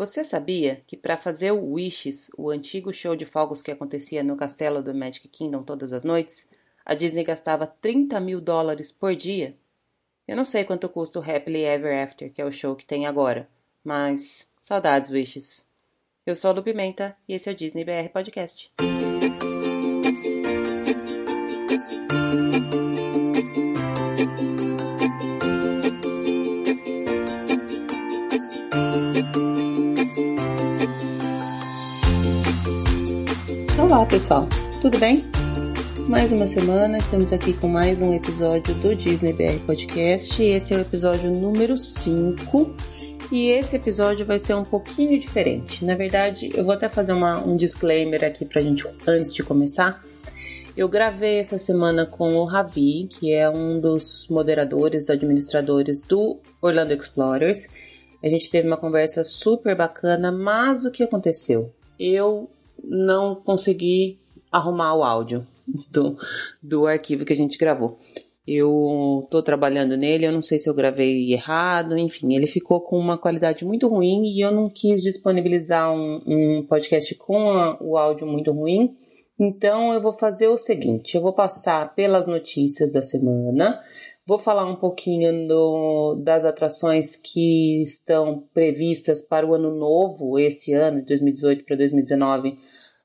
Você sabia que para fazer o Wishes, o antigo show de fogos que acontecia no castelo do Magic Kingdom todas as noites, a Disney gastava 30 mil dólares por dia? Eu não sei quanto custa o Happily Ever After, que é o show que tem agora, mas saudades Wishes. Eu sou a Lu Pimenta e esse é o Disney BR Podcast. Pessoal, tudo bem? Mais uma semana, estamos aqui com mais um episódio do Disney BR Podcast. Esse é o episódio número 5 e esse episódio vai ser um pouquinho diferente. Na verdade, eu vou até fazer uma, um disclaimer aqui pra gente antes de começar. Eu gravei essa semana com o Ravi, que é um dos moderadores, administradores do Orlando Explorers. A gente teve uma conversa super bacana, mas o que aconteceu? Eu não consegui arrumar o áudio do, do arquivo que a gente gravou. Eu tô trabalhando nele, eu não sei se eu gravei errado, enfim, ele ficou com uma qualidade muito ruim e eu não quis disponibilizar um, um podcast com a, o áudio muito ruim. Então eu vou fazer o seguinte: eu vou passar pelas notícias da semana, vou falar um pouquinho do, das atrações que estão previstas para o ano novo, esse ano, de 2018 para 2019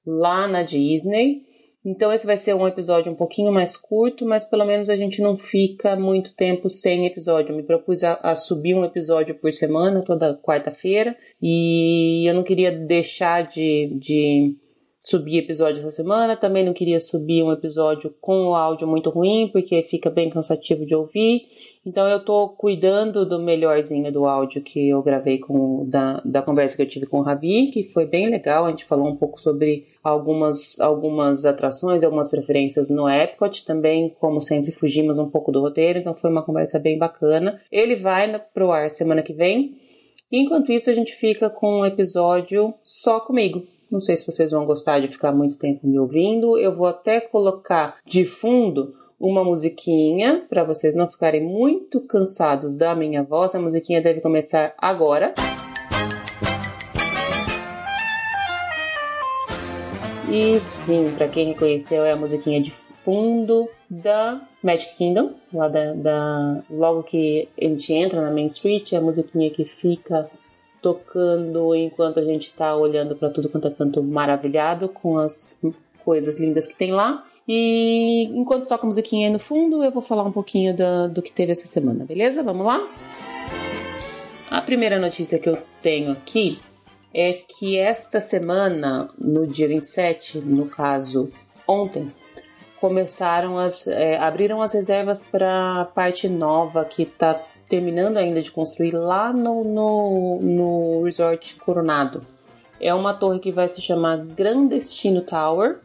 lá na Disney. Então esse vai ser um episódio um pouquinho mais curto, mas pelo menos a gente não fica muito tempo sem episódio. Eu me propus a, a subir um episódio por semana, toda quarta-feira, e eu não queria deixar de, de subir episódio essa semana. Também não queria subir um episódio com o áudio muito ruim, porque fica bem cansativo de ouvir. Então eu tô cuidando do melhorzinho do áudio que eu gravei com da, da conversa que eu tive com o Ravi, que foi bem legal. A gente falou um pouco sobre algumas, algumas atrações, algumas preferências no Epcot. Também, como sempre, fugimos um pouco do roteiro, então foi uma conversa bem bacana. Ele vai pro ar semana que vem. Enquanto isso, a gente fica com um episódio só comigo. Não sei se vocês vão gostar de ficar muito tempo me ouvindo. Eu vou até colocar de fundo uma musiquinha para vocês não ficarem muito cansados da minha voz. A musiquinha deve começar agora. E sim, para quem reconheceu, é a musiquinha de fundo da Magic Kingdom, lá da, da, logo que a gente entra na Main Street, é a musiquinha que fica tocando enquanto a gente está olhando para tudo quanto é tanto maravilhado com as coisas lindas que tem lá. E enquanto toca a musiquinha aí no fundo, eu vou falar um pouquinho do, do que teve essa semana, beleza? Vamos lá? A primeira notícia que eu tenho aqui é que esta semana, no dia 27, no caso ontem, começaram as. É, abriram as reservas para a parte nova que está terminando ainda de construir lá no, no, no Resort Coronado. É uma torre que vai se chamar Grand Destino Tower,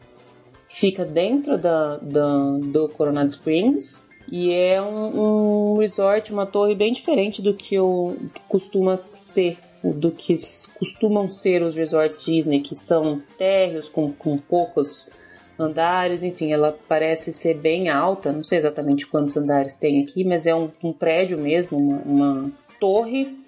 fica dentro da, da, do Coronado Springs e é um, um, resort, uma torre bem diferente do que o, costuma ser, do que costumam ser os resorts Disney, que são térreos com, com poucos andares, enfim, ela parece ser bem alta, não sei exatamente quantos andares tem aqui, mas é um, um prédio mesmo, uma, uma torre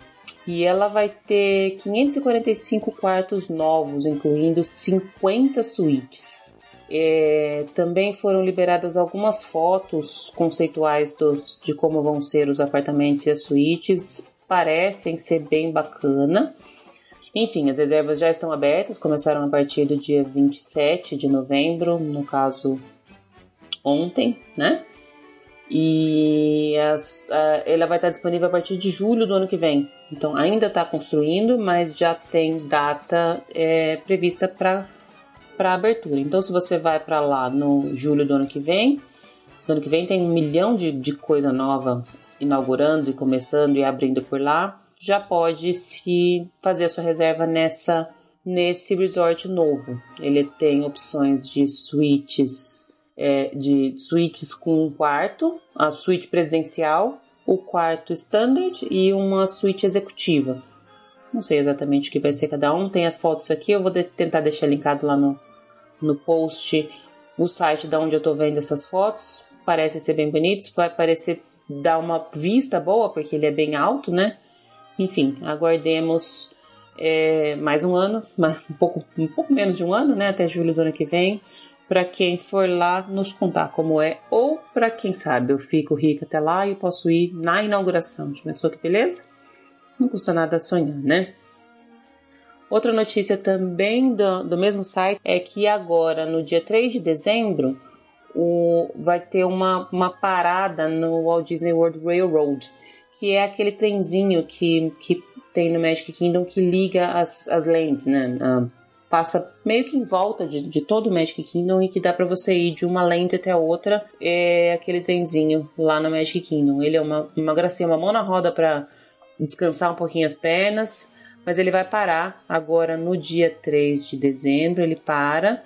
e ela vai ter 545 quartos novos, incluindo 50 suítes. É, também foram liberadas algumas fotos conceituais dos, de como vão ser os apartamentos e as suítes. Parecem ser bem bacana. Enfim, as reservas já estão abertas, começaram a partir do dia 27 de novembro, no caso ontem, né? E as, a, ela vai estar disponível a partir de julho do ano que vem. Então ainda está construindo, mas já tem data é, prevista para abertura. Então se você vai para lá no julho do ano que vem, no ano que vem tem um milhão de, de coisa nova inaugurando e começando e abrindo por lá já pode se fazer a sua reserva nessa nesse resort novo. Ele tem opções de suítes é, de suítes com um quarto, a suíte presidencial, o quarto standard e uma suíte executiva. Não sei exatamente o que vai ser cada um. Tem as fotos aqui, eu vou de tentar deixar linkado lá no, no post o site da onde eu tô vendo essas fotos. Parecem ser bem bonitos, vai parecer dar uma vista boa, porque ele é bem alto, né? Enfim, aguardemos é, mais um ano, um pouco, um pouco menos de um ano, né? Até julho do ano que vem. Para quem for lá nos contar como é, ou para quem sabe eu fico rica até lá e posso ir na inauguração. Começou que beleza? Não custa nada sonhar, né? Outra notícia também do, do mesmo site é que agora, no dia 3 de dezembro, o, vai ter uma, uma parada no Walt Disney World Railroad, que é aquele trenzinho que, que tem no Magic Kingdom que liga as, as lanes, né? Uh, passa meio que em volta de, de todo o Magic Kingdom e que dá para você ir de uma lente até outra. É aquele trenzinho lá no Magic Kingdom. Ele é uma, uma gracinha, uma mão na roda para descansar um pouquinho as pernas, mas ele vai parar agora no dia 3 de dezembro. Ele para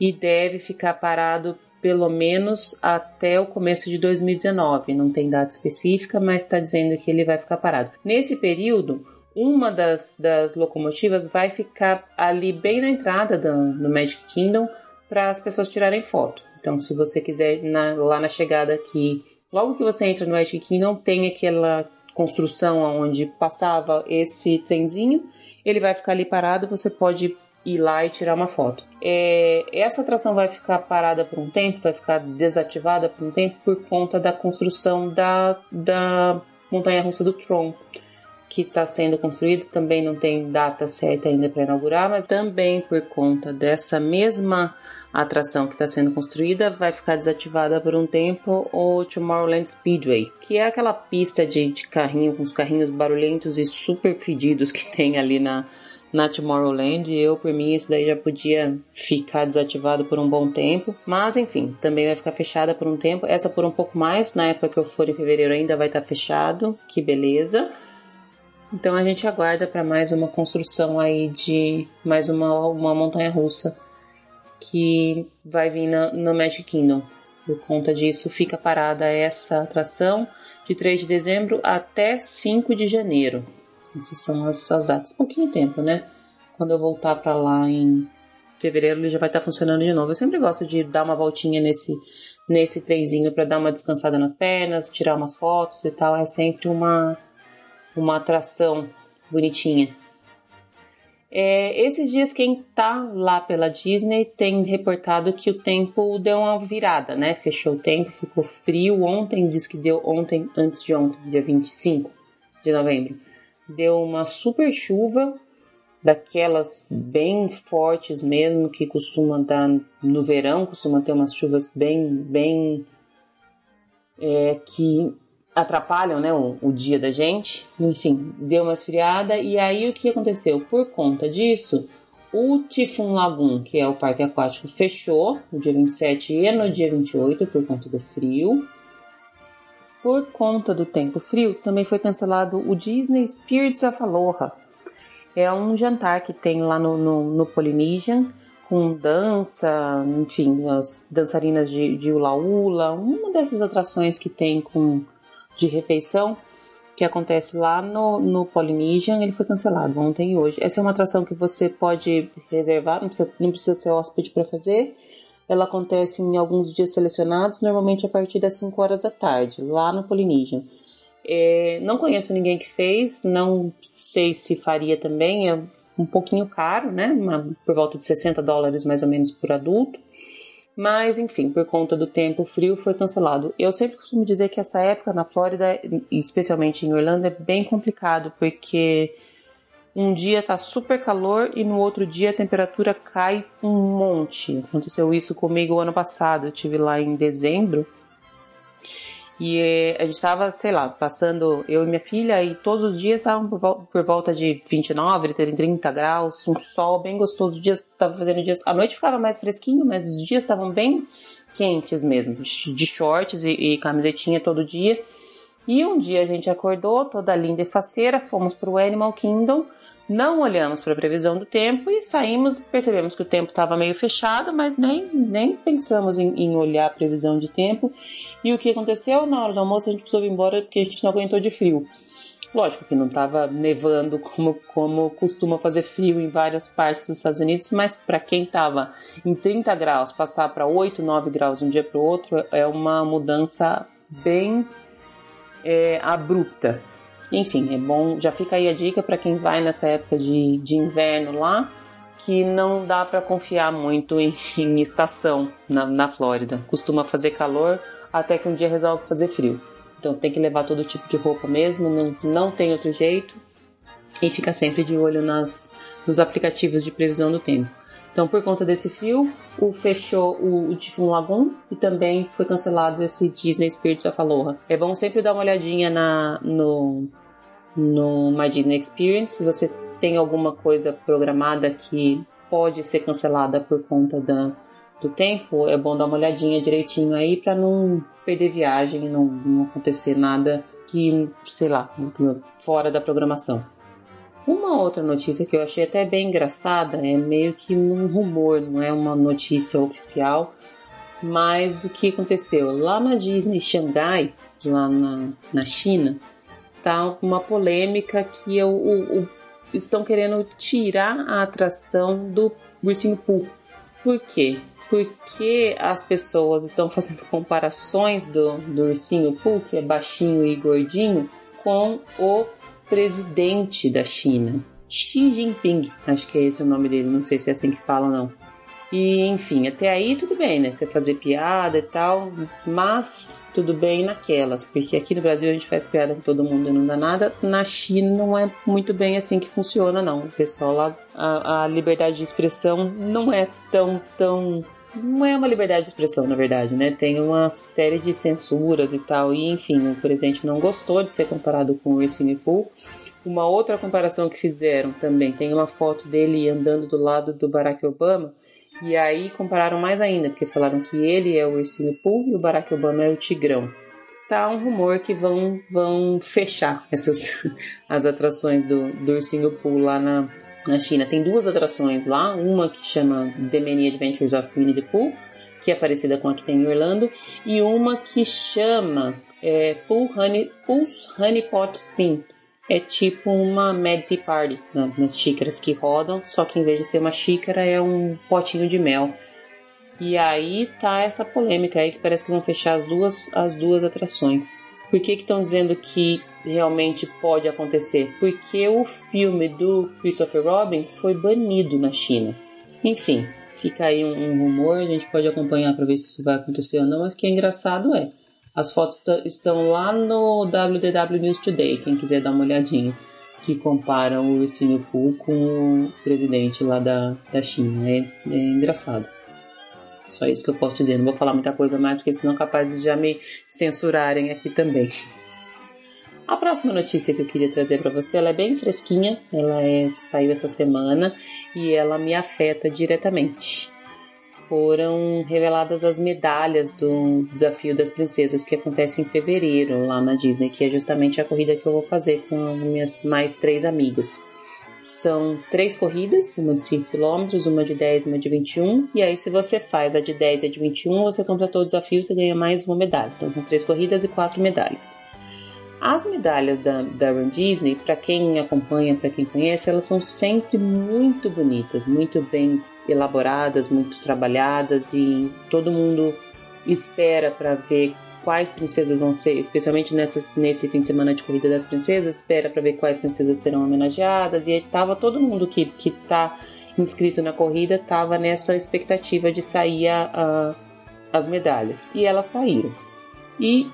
e deve ficar parado pelo menos até o começo de 2019. Não tem data específica, mas está dizendo que ele vai ficar parado. Nesse período, uma das, das locomotivas vai ficar ali bem na entrada do, do Magic Kingdom para as pessoas tirarem foto. Então, se você quiser na, lá na chegada aqui, logo que você entra no Magic Kingdom, tem aquela construção onde passava esse trenzinho. Ele vai ficar ali parado, você pode ir lá e tirar uma foto. É, essa atração vai ficar parada por um tempo, vai ficar desativada por um tempo por conta da construção da, da montanha russa do Tron que está sendo construído, também não tem data certa ainda para inaugurar, mas também por conta dessa mesma atração que está sendo construída, vai ficar desativada por um tempo o Tomorrowland Speedway, que é aquela pista de, de carrinho com os carrinhos barulhentos e super fedidos que tem ali na, na Tomorrowland. Eu, por mim, isso daí já podia ficar desativado por um bom tempo. Mas, enfim, também vai ficar fechada por um tempo. Essa por um pouco mais. Na época que eu for em fevereiro ainda vai estar tá fechado. Que beleza. Então a gente aguarda para mais uma construção aí de mais uma, uma montanha russa que vai vir na, no Magic Kingdom. Por conta disso, fica parada essa atração de 3 de dezembro até 5 de janeiro. Essas são as, as datas. Pouquinho tempo, né? Quando eu voltar para lá em fevereiro, ele já vai estar tá funcionando de novo. Eu sempre gosto de dar uma voltinha nesse nesse trenzinho para dar uma descansada nas pernas, tirar umas fotos e tal. É sempre uma, uma atração bonitinha. É, esses dias, quem tá lá pela Disney tem reportado que o tempo deu uma virada, né? Fechou o tempo, ficou frio. Ontem, diz que deu ontem, antes de ontem, dia 25 de novembro deu uma super chuva, daquelas bem fortes mesmo, que costuma dar no verão, costuma ter umas chuvas bem, bem é, que atrapalham né, o, o, dia da gente. Enfim, deu uma esfriada e aí o que aconteceu? Por conta disso, o Typhoon Lagoon, que é o parque aquático, fechou no dia 27 e no dia 28 por conta do frio. Por conta do tempo frio, também foi cancelado o Disney Spirits of Aloha. É um jantar que tem lá no, no, no Polynesian, com dança, enfim, as dançarinas de, de Ula Ula, uma dessas atrações que tem com de refeição que acontece lá no, no Polynesian, ele foi cancelado ontem e hoje. Essa é uma atração que você pode reservar, não precisa, não precisa ser hóspede para fazer. Ela acontece em alguns dias selecionados, normalmente a partir das 5 horas da tarde, lá no Polynesian. É, não conheço ninguém que fez, não sei se faria também, é um pouquinho caro, né? Uma, por volta de 60 dólares mais ou menos por adulto. Mas, enfim, por conta do tempo frio foi cancelado. Eu sempre costumo dizer que essa época na Flórida, especialmente em Orlando, é bem complicado, porque um dia tá super calor e no outro dia a temperatura cai um monte. Aconteceu isso comigo ano passado. Eu tive lá em dezembro e eh, a gente tava, sei lá, passando eu e minha filha e todos os dias estavam por, volta de 29, 30 graus, um sol bem gostoso. Os dias tava fazendo dias, a noite ficava mais fresquinho, mas os dias estavam bem quentes mesmo, de shorts e, e camisetinha todo dia. E um dia a gente acordou, toda linda e faceira, fomos pro Animal Kingdom não olhamos para a previsão do tempo e saímos, percebemos que o tempo estava meio fechado, mas nem, nem pensamos em, em, olhar a previsão de tempo. E o que aconteceu? Na hora do almoço a gente precisou ir embora porque a gente não aguentou de frio. Lógico que não estava nevando como, como costuma fazer frio em várias partes dos Estados Unidos, mas para quem estava em 30 graus, passar para 8, 9 graus de um dia para o outro é uma mudança bem é, abrupta Enfim, é bom. Já fica aí a dica para quem vai nessa época de, de inverno lá, que não dá para confiar muito em, em estação na, na Flórida. Costuma fazer calor até que um dia resolve fazer frio. Então tem que levar todo tipo de roupa mesmo, não, não tem outro jeito. E fica sempre de olho nas, nos aplicativos de previsão do tempo. Então, por conta desse frio, o fechou o, o Typhoon Lagoon e também foi cancelado esse Disney Spirits of Aloha. É bom sempre dar uma olhadinha na, no, no My Disney Experience se você tem alguma coisa programada que pode ser cancelada por conta da, do tempo, é bom dar uma olhadinha direitinho aí para não perder viagem, não, não acontecer nada que, sei lá, fora da programação. Uma outra notícia que eu achei até bem engraçada é meio que um rumor, não é uma notícia oficial, mas o que aconteceu? Lá na Disney Xangai, lá na, na China, tá uma polêmica que o, o, o, estão querendo tirar a atração do Ursinho Pooh. Por quê? Porque as pessoas estão fazendo comparações do, do Ursinho Pooh, que é baixinho e gordinho, com o presidente da China, Xi Jinping, acho que é esse o nome dele, não sei se é assim que fala ou não. E enfim, até aí tudo bem, né? Você fazer piada e tal, mas tudo bem naquelas, porque aqui no Brasil a gente faz piada com todo mundo e não dá nada. Na China não é muito bem assim que funciona, não. O pessoal lá, a, a liberdade de expressão não é tão, tão não é uma liberdade de expressão, na verdade, né? Tem uma série de censuras e tal. E enfim, o presidente não gostou de ser comparado com o Ursinho Pooh. Uma outra comparação que fizeram também tem uma foto dele andando do lado do Barack Obama. E aí compararam mais ainda, porque falaram que ele é o Ursinho Pooh e o Barack Obama é o Tigrão. Tá um rumor que vão, vão fechar essas as atrações do, do Ursinho lá na, na China. Tem duas atrações lá, uma que chama The Many Adventures of Winnie the Pooh, que é parecida com a que tem em Orlando, e uma que chama é, Honey, Pooh's Honey Pot Spin. É tipo uma Mad Tea Party né, nas xícaras que rodam, só que em vez de ser uma xícara é um potinho de mel. E aí tá essa polêmica aí que parece que vão fechar as duas, as duas atrações. Por que estão dizendo que realmente pode acontecer? Porque o filme do Christopher Robin foi banido na China. Enfim, fica aí um, um rumor, a gente pode acompanhar para ver se isso vai acontecer ou não, mas o que é engraçado é, as fotos estão lá no WDW News Today, quem quiser dar uma olhadinha, que comparam o Ursinho Pooh com o presidente lá da, da China. É, é engraçado. Só isso que eu posso dizer. Não vou falar muita coisa mais, porque senão é capaz de já me censurarem aqui também. A próxima notícia que eu queria trazer para você, ela é bem fresquinha, ela é, saiu essa semana e ela me afeta diretamente. Foram reveladas as medalhas do Desafio das Princesas que acontece em fevereiro lá na Disney, que é justamente a corrida que eu vou fazer com minhas mais três amigas. São três corridas, uma de 5 km, uma de 10 uma de 21. E aí, se você faz a de 10 e a de 21, você completou o desafio, você ganha mais uma medalha. Então, são três corridas e quatro medalhas. As medalhas da, da Run Disney, para quem acompanha, para quem conhece, elas são sempre muito bonitas, muito bem elaboradas, muito trabalhadas e todo mundo espera para ver quais princesas vão ser, especialmente nessas, nesse fim de semana de Corrida das Princesas, espera para ver quais princesas serão homenageadas. E aí tava todo mundo que, que tá inscrito na corrida tava nessa expectativa de sair a, a, as medalhas. E elas saíram. E,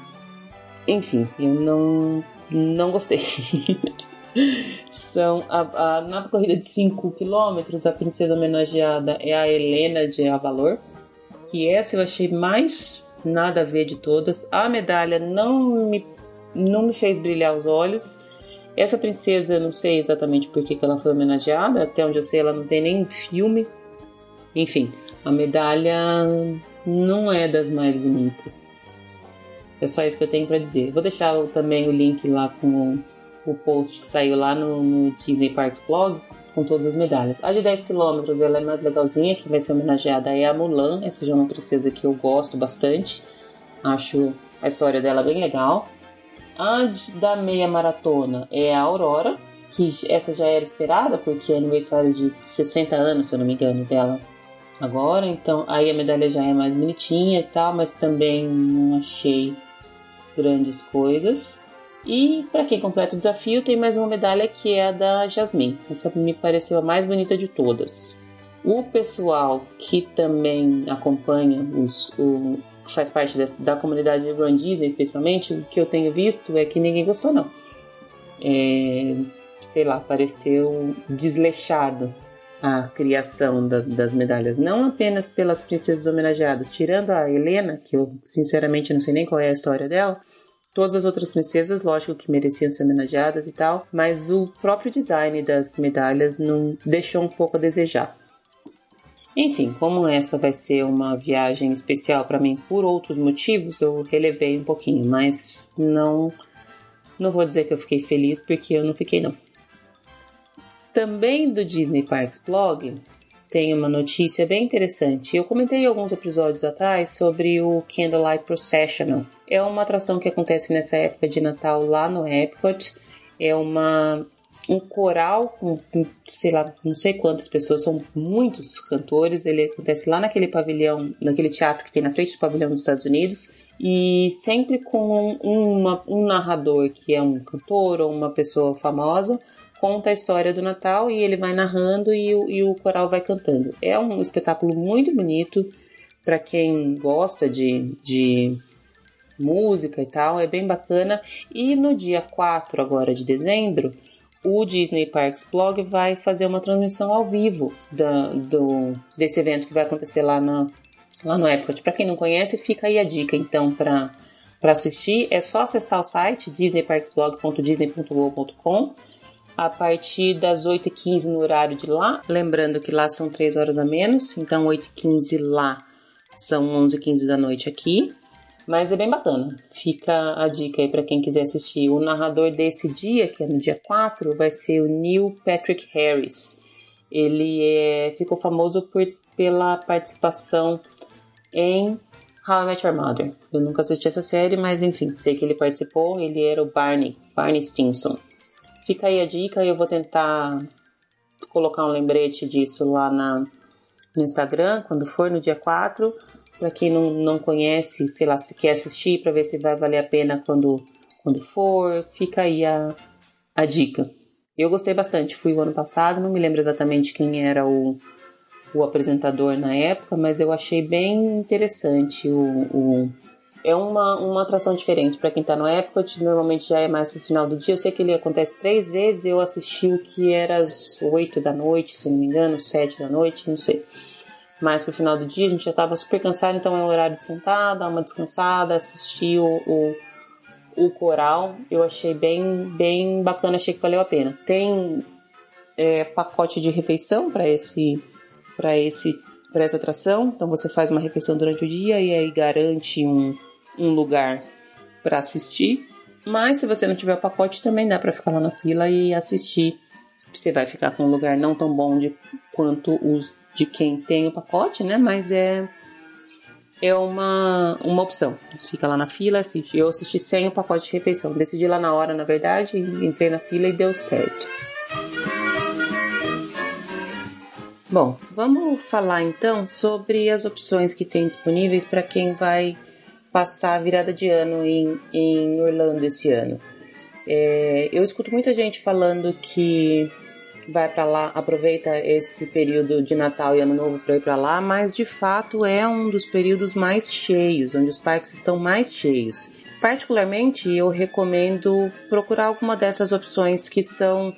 enfim, eu não, não gostei. São a, a, na corrida de 5 km, a princesa homenageada é a Helena de Avalor, que essa eu achei mais nada a ver de todas. A medalha não me, não me fez brilhar os olhos. Essa princesa, não sei exatamente por que, que ela foi homenageada, até onde eu sei, ela não tem nem filme. Enfim, a medalha não é das mais bonitas. É só isso que eu tenho para dizer. Vou deixar também o link lá com o post que saiu lá no, no Disney Parks blog com todas as medalhas. A de 10 km ela é mais legalzinha, que vai ser homenageada é a Mulan. Essa já é uma princesa que eu gosto bastante. Acho a história dela bem legal. A da meia maratona é a Aurora, que essa já era esperada, porque é aniversário de 60 anos, se eu não me engano, dela agora. Então aí a medalha já é mais bonitinha e tal, mas também não achei grandes coisas. E para quem completa o desafio, tem mais uma medalha que é a da Jasmine. Essa me pareceu a mais bonita de todas. O pessoal que também acompanha os, o, faz parte dessa, da comunidade Disney, especialmente, o que eu tenho visto é que ninguém gostou, não. É, sei lá, pareceu desleixado a criação da, das medalhas, não apenas pelas princesas homenageadas, tirando a Helena, que eu sinceramente não sei nem qual é a história dela, todas as outras princesas, lógico que mereciam ser homenageadas e tal, mas o próprio design das medalhas não deixou um pouco a desejar. Enfim, como essa vai ser uma viagem especial para mim por outros motivos, eu relevei um pouquinho, mas não não vou dizer que eu fiquei feliz porque eu não fiquei não. Também do Disney Parks Blog tem uma notícia bem interessante. Eu comentei alguns episódios atrás sobre o Candlelight Processional. É uma atração que acontece nessa época de Natal lá no Epcot. É uma um coral com, sei lá, não sei quantas pessoas, são muitos cantores. Ele acontece lá naquele pavilhão, naquele teatro que tem na frente do pavilhão dos Estados Unidos. E sempre com uma, um narrador que é um cantor ou uma pessoa famosa conta a história do Natal e ele vai narrando e, e o coral vai cantando. É um espetáculo muito bonito para quem gosta de, de música e tal, é bem bacana. E no dia 4 agora de dezembro, o Disney Parks Blog vai fazer uma transmissão ao vivo da, do, desse evento que vai acontecer lá, na, lá no Epcot. Para quem não conhece, fica aí a dica então para assistir. É só acessar o site disneyparksblog.disney.go.com a partir das 8h15 no horário de lá. Lembrando que lá são 3 horas a menos, então 8h15 lá são 11h15 da noite aqui. Mas é bem bacana. Fica a dica aí para quem quiser assistir. O narrador desse dia, que é no dia 4, vai ser o Neil Patrick Harris. Ele é, ficou famoso por, pela participação em How I Met Your Mother. Eu nunca assisti essa série, mas enfim, sei que ele participou. Ele era o Barney, Barney Stinson. Fica aí a dica, eu vou tentar colocar um lembrete disso lá na, no Instagram, quando for no dia 4. Para quem não, não conhece, sei lá, se quer assistir para ver se vai valer a pena quando, quando for, fica aí a, a dica. Eu gostei bastante, fui o ano passado, não me lembro exatamente quem era o, o apresentador na época, mas eu achei bem interessante o, o é uma, uma atração diferente para quem tá no Epcot, normalmente já é mais pro final do dia. Eu sei que ele acontece três vezes, eu assisti o que era às oito da noite, se não me engano, sete da noite, não sei. Mais pro final do dia, a gente já tava super cansado, então é um horário de sentar, dar uma descansada, assistir o, o, o coral. Eu achei bem, bem bacana, achei que valeu a pena. Tem é, pacote de refeição para esse, para esse, para essa atração, então você faz uma refeição durante o dia e aí garante um um lugar para assistir. Mas se você não tiver o pacote, também dá para ficar lá na fila e assistir. Você vai ficar com um lugar não tão bom de quanto os de quem tem o pacote, né? Mas é é uma, uma opção. Fica lá na fila, assiste. Eu assisti sem o pacote de refeição. Decidi lá na hora, na verdade, entrei na fila e deu certo. Bom, vamos falar então sobre as opções que tem disponíveis para quem vai passar a virada de ano em, em Orlando esse ano. É, eu escuto muita gente falando que vai para lá, aproveita esse período de Natal e Ano Novo para ir para lá, mas de fato é um dos períodos mais cheios, onde os parques estão mais cheios. Particularmente, eu recomendo procurar alguma dessas opções que são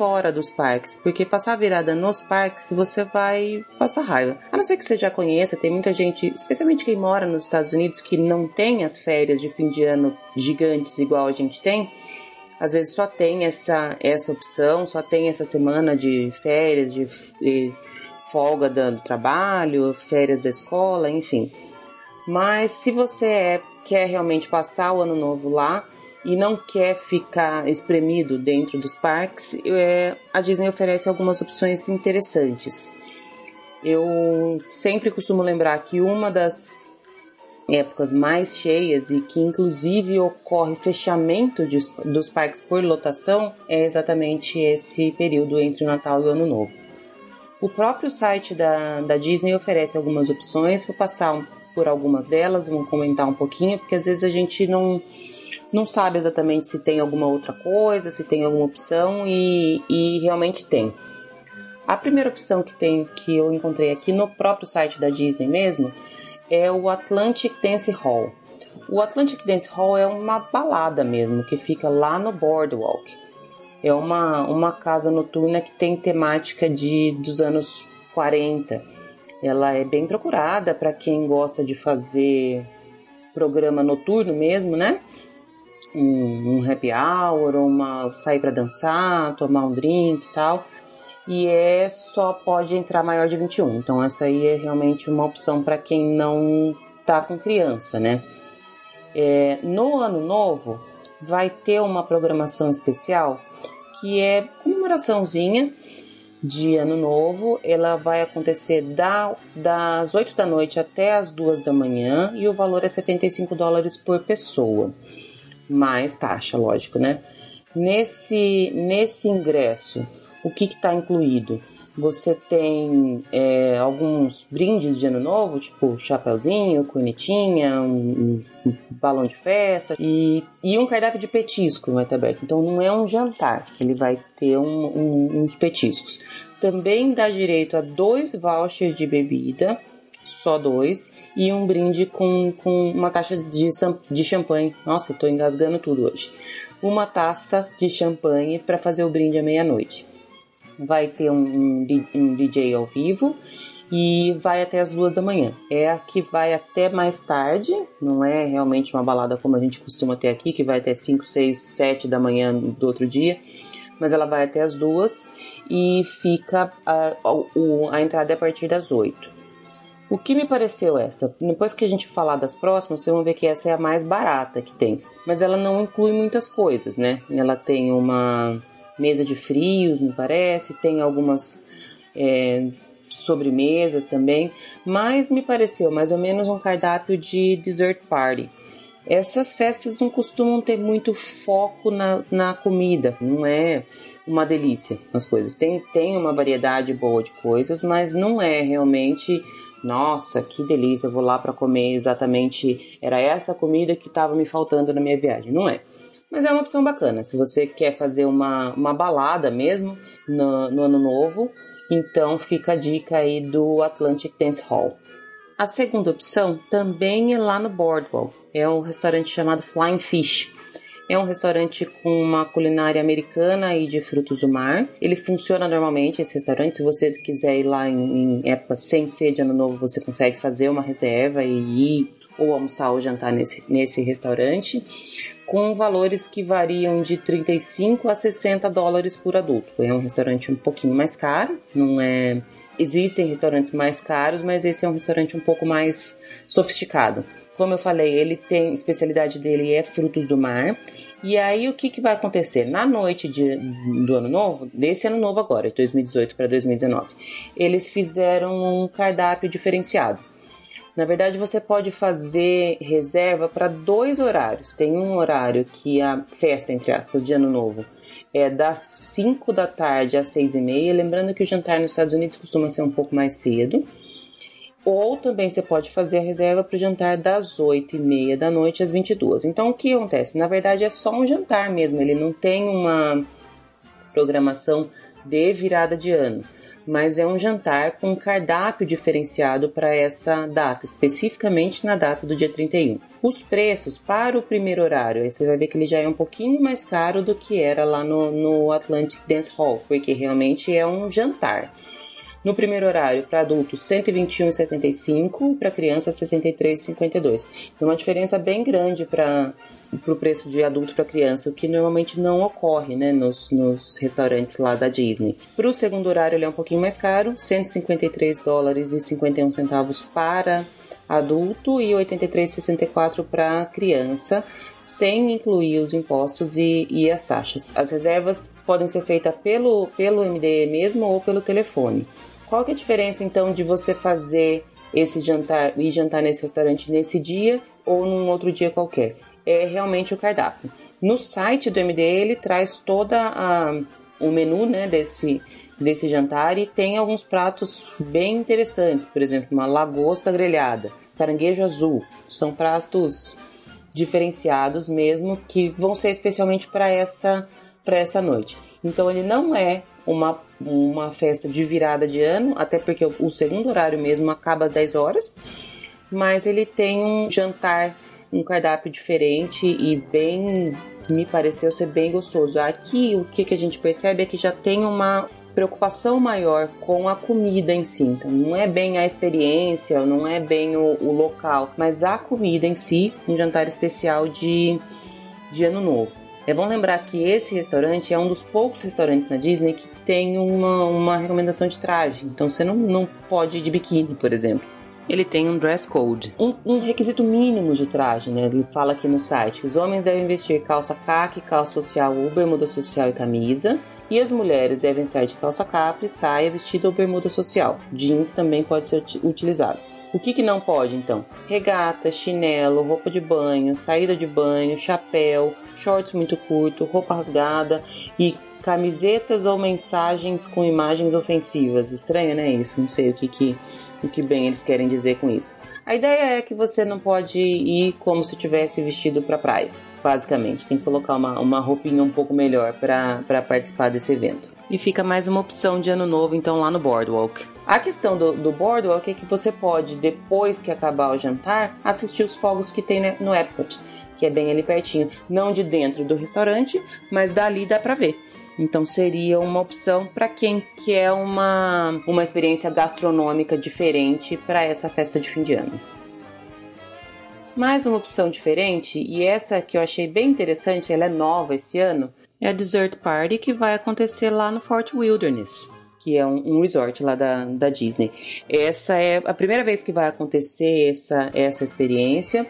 fora dos parques, porque passar a virada nos parques você vai passar raiva. A não ser que você já conheça, tem muita gente, especialmente quem mora nos Estados Unidos, que não tem as férias de fim de ano gigantes igual a gente tem. Às vezes só tem essa, essa opção, só tem essa semana de férias, de, de folga do trabalho, férias da escola, enfim. Mas se você é, quer realmente passar o ano novo lá, e não quer ficar espremido dentro dos parques, é, a Disney oferece algumas opções interessantes. Eu sempre costumo lembrar que uma das épocas mais cheias e que inclusive ocorre fechamento de, dos parques por lotação é exatamente esse período entre Natal e o Ano Novo. O próprio site da, da Disney oferece algumas opções, vou passar por algumas delas, vamos comentar um pouquinho, porque às vezes a gente não não sabe exatamente se tem alguma outra coisa, se tem alguma opção e, e realmente tem. A primeira opção que tem que eu encontrei aqui no próprio site da Disney mesmo é o Atlantic Dance Hall. O Atlantic Dance Hall é uma balada mesmo que fica lá no Boardwalk. É uma, uma casa noturna que tem temática de dos anos 40. Ela é bem procurada para quem gosta de fazer programa noturno mesmo, né? Um, um happy hour, uma sair para dançar, tomar um drink e tal. E é só pode entrar maior de 21. Então essa aí é realmente uma opção para quem não tá com criança, né? É, no ano novo vai ter uma programação especial que é comemoraçãozinha de ano novo. Ela vai acontecer da, das 8 da noite até as 2 da manhã e o valor é 75 dólares por pessoa. Mais taxa, lógico, né? Nesse, nesse ingresso, o que está incluído? Você tem é, alguns brindes de ano novo, tipo chapéuzinho, cornetinha, um, um, balão de festa e, e um cardápio de petisco vai estar aberto. Então não é um jantar, ele vai ter um, um, uns petiscos. Também dá direito a dois vouchers de bebida, só dois, e um brinde com, com uma taxa de, de champanhe. Nossa, eu tô engasgando tudo hoje. Uma taça de champanhe para fazer o brinde à meia-noite vai ter um, um, DJ ao vivo e vai até as duas da manhã. É a que vai até mais tarde, não é realmente uma balada como a gente costuma ter aqui, que vai até 5, 6, 7 da manhã do outro dia, mas ela vai até as duas e fica a, a, a entrada é a partir das 8. O que me pareceu essa? Depois que a gente falar das próximas, vocês vão ver que essa é a mais barata que tem. Mas ela não inclui muitas coisas, né? Ela tem uma mesa de frios, me parece, tem algumas é, sobremesas também, mas me pareceu mais ou menos um cardápio de dessert party. Essas festas não costumam ter muito foco na, na comida, não é uma delícia as coisas. Tem, tem uma variedade boa de coisas, mas não é realmente nossa, que delícia, vou lá para comer exatamente. Era essa comida que estava me faltando na minha viagem. Não é. Mas é uma opção bacana. Se você quer fazer uma, uma balada mesmo no, no ano novo, então fica a dica aí do Atlantic Dance Hall. A segunda opção também é lá no Boardwalk. É um restaurante chamado Flying Fish. É um restaurante com uma culinária americana e de frutos do mar. Ele funciona normalmente, esse restaurante. Se você quiser ir lá em, em época sem ser de ano novo, você consegue fazer uma reserva e ir ou almoçar ou jantar nesse, nesse restaurante com valores que variam de 35 a 60 dólares por adulto. É um restaurante um pouquinho mais caro, não é. Existem restaurantes mais caros, mas esse é um restaurante um pouco mais sofisticado. Como eu falei, ele tem especialidade dele é frutos do mar. E aí o que, que vai acontecer? Na noite de, do ano novo, desse ano novo agora, 2018 para 2019, eles fizeram um cardápio diferenciado. Na verdade, você pode fazer reserva para dois horários. Tem um horário que a festa, entre aspas, de ano novo é das 5 da tarde às 6 e meia. Lembrando que o jantar nos Estados Unidos costuma ser um pouco mais cedo. Ou também você pode fazer a reserva para o jantar das 8 e meia da noite às 22. Então, o que acontece? Na verdade, é só um jantar mesmo. Ele não tem uma programação de virada de ano mas é um jantar com cardápio diferenciado para essa data, especificamente na data do dia 31. Os preços para o primeiro horário, aí você vai ver que ele já é um pouquinho mais caro do que era lá no, no Atlantic Dance Hall, porque realmente é um jantar. No primeiro horário, para adultos, 121,75 e para crianças, 63,52. Tem uma diferença bem grande para para o preço de adulto para criança, o que normalmente não ocorre né, nos, nos restaurantes lá da Disney. Para o segundo horário ele é um pouquinho mais caro, 153 dólares e 51 centavos para adulto e 83,64 para criança, sem incluir os impostos e, e, as taxas. As reservas podem ser feitas pelo, pelo MDE mesmo ou pelo telefone. Qual que é a diferença então de você fazer esse jantar e jantar nesse restaurante nesse dia ou num outro dia qualquer? é realmente o cardápio. No site do MD ele traz toda a, o menu né, desse, desse jantar e tem alguns pratos bem interessantes, por exemplo, uma lagosta grelhada, caranguejo azul, são pratos diferenciados mesmo que vão ser especialmente para essa para essa noite. Então ele não é uma, uma festa de virada de ano, até porque o, o segundo horário mesmo acaba às 10 horas, mas ele tem um jantar, um cardápio diferente e bem me pareceu ser bem gostoso. Aqui o que, que a gente percebe é que já tem uma preocupação maior com a comida em si. Então, não é bem a experiência, não é bem o, o local, mas a comida em si, um jantar especial de, de Ano Novo. É bom lembrar que esse restaurante é um dos poucos restaurantes na Disney que tem uma, uma recomendação de traje. Então você não, não pode ir de biquíni, por exemplo. Ele tem um dress code, um, um requisito mínimo de traje, né? Ele fala aqui no site: os homens devem vestir calça caque, calça social ou bermuda social e camisa. E as mulheres devem sair de calça capri, saia, vestido ou bermuda social. Jeans também pode ser utilizado. O que, que não pode então? Regata, chinelo, roupa de banho, saída de banho, chapéu, shorts muito curto, roupa rasgada e camisetas ou mensagens com imagens ofensivas. Estranho, né? Isso. Não sei o que, que, o que bem eles querem dizer com isso. A ideia é que você não pode ir como se tivesse vestido para praia basicamente. Tem que colocar uma, uma roupinha um pouco melhor para participar desse evento. E fica mais uma opção de ano novo, então, lá no Boardwalk. A questão do, do Boardwalk é que você pode, depois que acabar o jantar, assistir os fogos que tem no Epcot, que é bem ali pertinho. Não de dentro do restaurante, mas dali dá para ver. Então seria uma opção para quem quer uma, uma experiência gastronômica diferente para essa festa de fim de ano. Mais uma opção diferente, e essa que eu achei bem interessante, ela é nova esse ano, é a Dessert Party que vai acontecer lá no Fort Wilderness, que é um, um resort lá da, da Disney. Essa é a primeira vez que vai acontecer essa, essa experiência.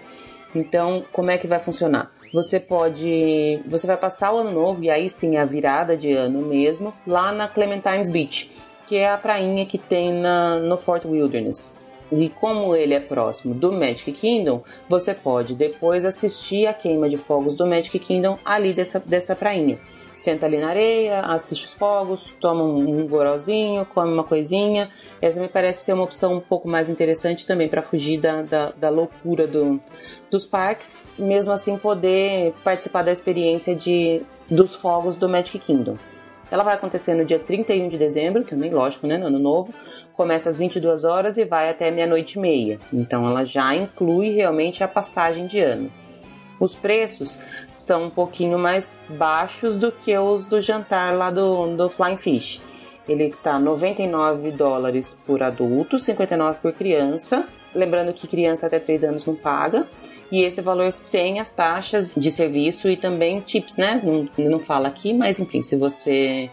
Então, como é que vai funcionar? Você pode. Você vai passar o ano novo, e aí sim a virada de ano mesmo, lá na Clementines Beach, que é a prainha que tem na, no Fort Wilderness. E como ele é próximo do Magic Kingdom, você pode depois assistir a queima de fogos do Magic Kingdom ali dessa, dessa prainha. Senta ali na areia, assiste os fogos, toma um, um gorozinho, come uma coisinha. Essa me parece ser uma opção um pouco mais interessante também para fugir da, da, da loucura do, dos parques, mesmo assim poder participar da experiência de, dos fogos do Magic Kingdom. Ela vai acontecer no dia 31 de dezembro, também lógico, né, no ano novo. Começa às 22 horas e vai até meia-noite e meia. Então ela já inclui realmente a passagem de ano. Os preços são um pouquinho mais baixos do que os do jantar lá do, do Flying Fish. Ele está 99 dólares por adulto, 59 por criança. Lembrando que criança até 3 anos não paga e esse valor sem as taxas de serviço e também tips, né? Não, não fala aqui, mas enfim, se você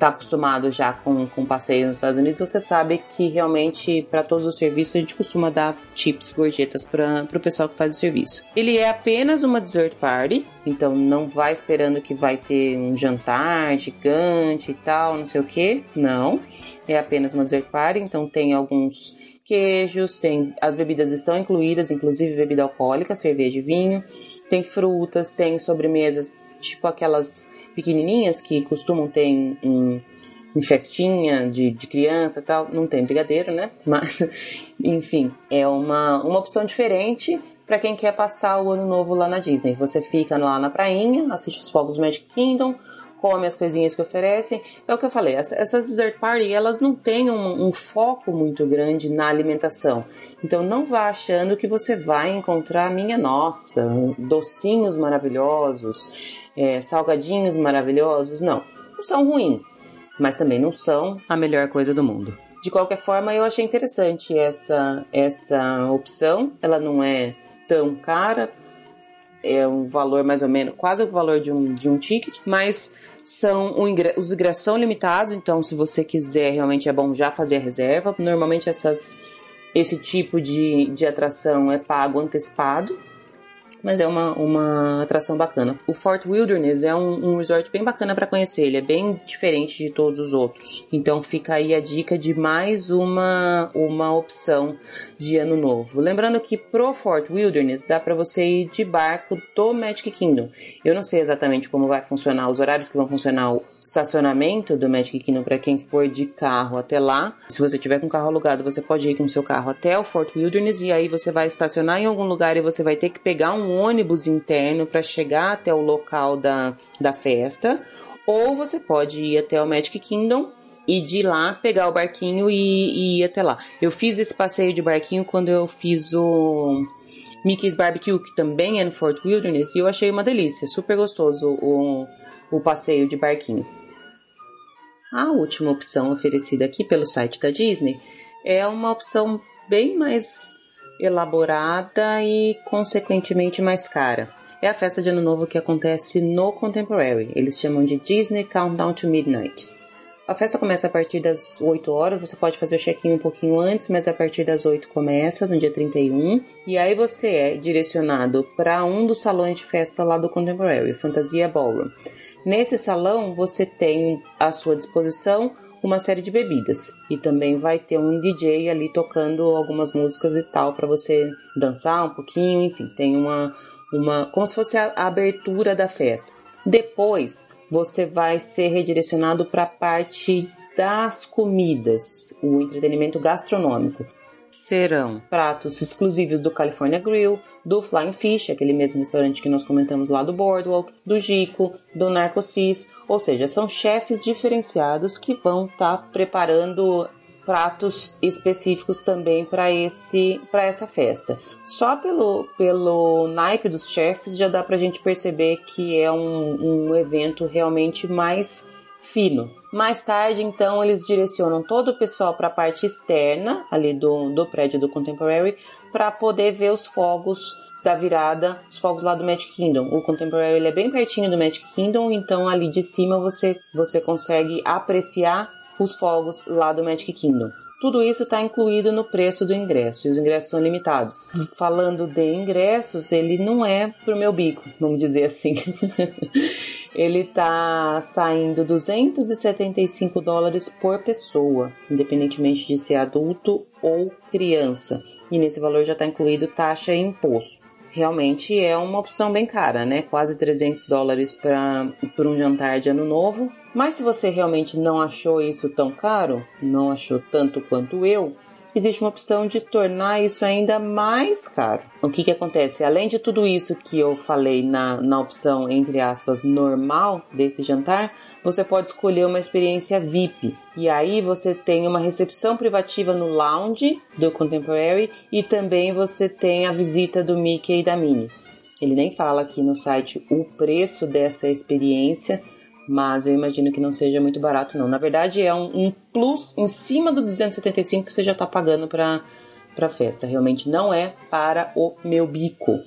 está acostumado já com, com passeio nos Estados Unidos, você sabe que realmente para todos os serviços a gente costuma dar tips, gorjetas para o pessoal que faz o serviço. Ele é apenas uma dessert party, então não vai esperando que vai ter um jantar gigante e tal, não sei o que. Não, é apenas uma dessert party, então tem alguns queijos, tem as bebidas estão incluídas, inclusive bebida alcoólica, cerveja e vinho, tem frutas, tem sobremesas, tipo aquelas pequenininhas que costumam ter em, em, festinha de, de criança tal, não tem brigadeiro, né? Mas, enfim, é uma, uma opção diferente para quem quer passar o ano novo lá na Disney. Você fica lá na prainha, assiste os fogos do Magic Kingdom, come as coisinhas que oferecem. É o que eu falei, essas dessert party, elas não têm um, um foco muito grande na alimentação. Então não vá achando que você vai encontrar, minha nossa, docinhos maravilhosos, é, salgadinhos maravilhosos. Não, não são ruins, mas também não são a melhor coisa do mundo. De qualquer forma, eu achei interessante essa, essa opção. Ela não é tão cara, é um valor mais ou menos, quase o valor de um, de um ticket, mas são um os ingressos são limitados, então se você quiser, realmente é bom já fazer a reserva. Normalmente essas, esse tipo de, de atração é pago antecipado, mas é uma, uma atração bacana. O Fort Wilderness é um, um resort bem bacana para conhecer, ele é bem diferente de todos os outros. Então fica aí a dica de mais uma, uma opção de ano novo. Lembrando que pro Fort Wilderness dá para você ir de barco do Magic Kingdom. Eu não sei exatamente como vai funcionar, os horários que vão funcionar estacionamento do Magic Kingdom para quem for de carro até lá. Se você tiver com carro alugado, você pode ir com seu carro até o Fort Wilderness e aí você vai estacionar em algum lugar e você vai ter que pegar um ônibus interno para chegar até o local da, da festa. Ou você pode ir até o Magic Kingdom e de lá pegar o barquinho e, e ir até lá. Eu fiz esse passeio de barquinho quando eu fiz o Mickey's Barbecue, que também é no Fort Wilderness, e eu achei uma delícia, super gostoso o, o passeio de barquinho. A última opção oferecida aqui pelo site da Disney é uma opção bem mais elaborada e consequentemente mais cara. É a festa de Ano Novo que acontece no Contemporary. Eles chamam de Disney Countdown to Midnight. A festa começa a partir das 8 horas, você pode fazer o check-in um pouquinho antes, mas a partir das 8 começa, no dia 31. E aí você é direcionado para um dos salões de festa lá do Contemporary, Fantasia Ballroom. Nesse salão você tem à sua disposição uma série de bebidas e também vai ter um DJ ali tocando algumas músicas e tal para você dançar um pouquinho, enfim, tem uma uma como se fosse a abertura da festa. Depois você vai ser redirecionado para a parte das comidas, o entretenimento gastronômico. Serão pratos exclusivos do California Grill, do Flying Fish, aquele mesmo restaurante que nós comentamos lá do Boardwalk, do Gico, do Narcosis, ou seja, são chefes diferenciados que vão estar tá preparando pratos específicos também para esse para essa festa. Só pelo pelo naipe dos chefes já dá para a gente perceber que é um, um evento realmente mais fino. Mais tarde, então, eles direcionam todo o pessoal para a parte externa ali do, do prédio do Contemporary para poder ver os fogos da virada, os fogos lá do Magic Kingdom. O Contemporary ele é bem pertinho do Magic Kingdom, então ali de cima você você consegue apreciar os fogos lá do Magic Kingdom. Tudo isso está incluído no preço do ingresso e os ingressos são limitados. Falando de ingressos, ele não é pro meu bico, vamos dizer assim. ele está saindo 275 dólares por pessoa, independentemente de ser adulto ou criança. E nesse valor já está incluído taxa e imposto realmente é uma opção bem cara, né? Quase 300 dólares para um jantar de ano novo. Mas se você realmente não achou isso tão caro, não achou tanto quanto eu, existe uma opção de tornar isso ainda mais caro. O que, que acontece? Além de tudo isso que eu falei na, na opção, entre aspas, normal desse jantar, você pode escolher uma experiência VIP. E aí você tem uma recepção privativa no lounge do Contemporary e também você tem a visita do Mickey e da Minnie. Ele nem fala aqui no site o preço dessa experiência, mas eu imagino que não seja muito barato não. Na verdade é um, um plus em cima do 275 que você já está pagando para para festa. Realmente não é para o meu bico.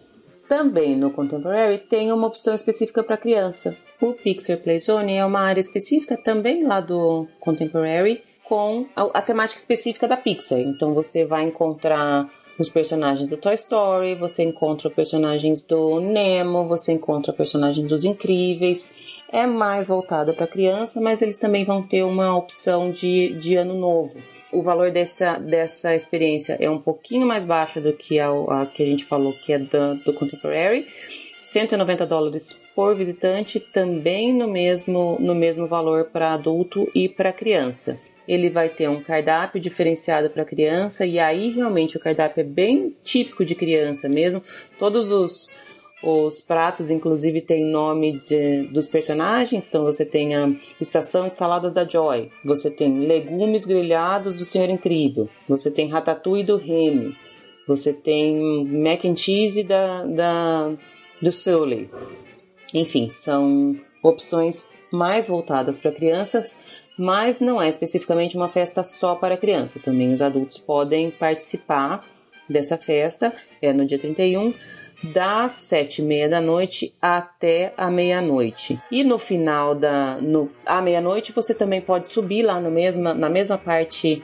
Também no Contemporary tem uma opção específica para criança. O Pixar Playzone é uma área específica também lá do Contemporary com a, a temática específica da Pixar. Então você vai encontrar os personagens do Toy Story, você encontra personagens do Nemo, você encontra personagens dos Incríveis. É mais voltada para criança, mas eles também vão ter uma opção de, de ano novo. O valor dessa, dessa experiência é um pouquinho mais baixo do que a, a que a gente falou que é do, do Contemporary, 190 dólares por visitante, também no mesmo, no mesmo valor para adulto e para criança. Ele vai ter um cardápio diferenciado para criança e aí realmente o cardápio é bem típico de criança mesmo. Todos os, os pratos, inclusive, têm nome de, dos personagens. Então você tem a estação de saladas da Joy, você tem legumes grelhados do Senhor Incrível, você tem ratatouille do Remy, você tem mac and cheese da, da do Sully. Enfim, são opções mais voltadas para crianças, mas não é especificamente uma festa só para criança. Também os adultos podem participar dessa festa, é no dia 31, das sete e meia da noite até a meia-noite. E no final da no, à meia-noite você também pode subir lá no mesma, na mesma parte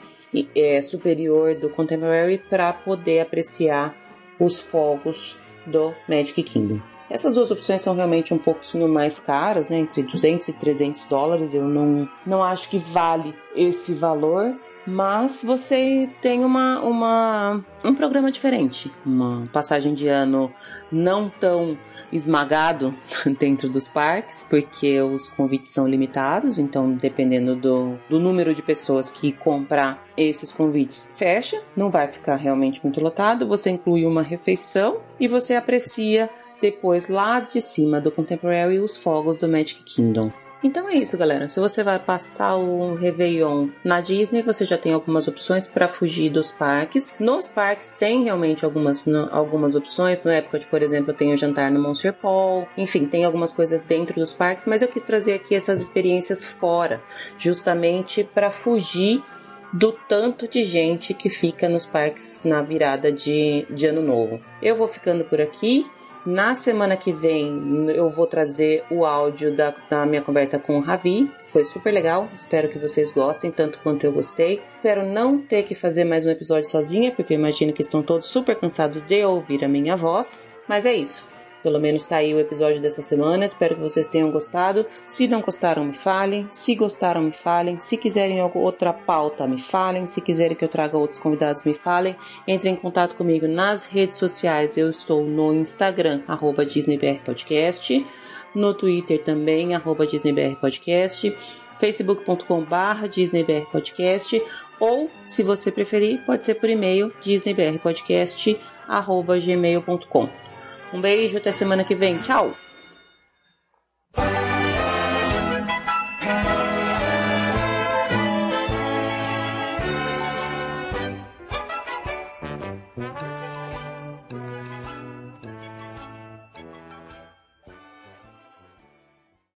é, superior do Contemporary para poder apreciar os fogos do Magic Kingdom. Essas duas opções são realmente um pouquinho mais caras, né? Entre 200 e 300 dólares. Eu não, não acho que vale esse valor, mas você tem uma, uma um programa diferente, uma passagem de ano não tão esmagado dentro dos parques, porque os convites são limitados, então dependendo do, do número de pessoas que comprar esses convites, fecha, não vai ficar realmente muito lotado. Você inclui uma refeição e você aprecia depois lá de cima do Contemporary os fogos do Magic Kingdom. Então é isso, galera. Se você vai passar o Réveillon na Disney, você já tem algumas opções para fugir dos parques. Nos parques tem realmente algumas, algumas opções. No Epcot, por exemplo, tem o jantar no Monster Paul. Enfim, tem algumas coisas dentro dos parques, mas eu quis trazer aqui essas experiências fora, justamente para fugir do tanto de gente que fica nos parques na virada de, de ano novo. Eu vou ficando por aqui. Na semana que vem eu vou trazer o áudio da, da, minha conversa com o Ravi. Foi super legal, espero que vocês gostem tanto quanto eu gostei. Espero não ter que fazer mais um episódio sozinha, porque eu imagino que estão todos super cansados de ouvir a minha voz. Mas é isso. Pelo menos tá aí o episódio dessa semana. Espero que vocês tenham gostado. Se não gostaram, me falem. Se gostaram, me falem. Se quiserem outra pauta, me falem. Se quiserem que eu traga outros convidados, me falem. Entre em contato comigo nas redes sociais. Eu estou no Instagram, arroba DisneyBRPodcast. No Twitter também, arroba DisneyBRPodcast. facebook.com barra DisneyBRPodcast. Ou, se você preferir, pode ser por e-mail, disneybrpodcast.gmail.com. Um beijo, até semana que vem. Tchau!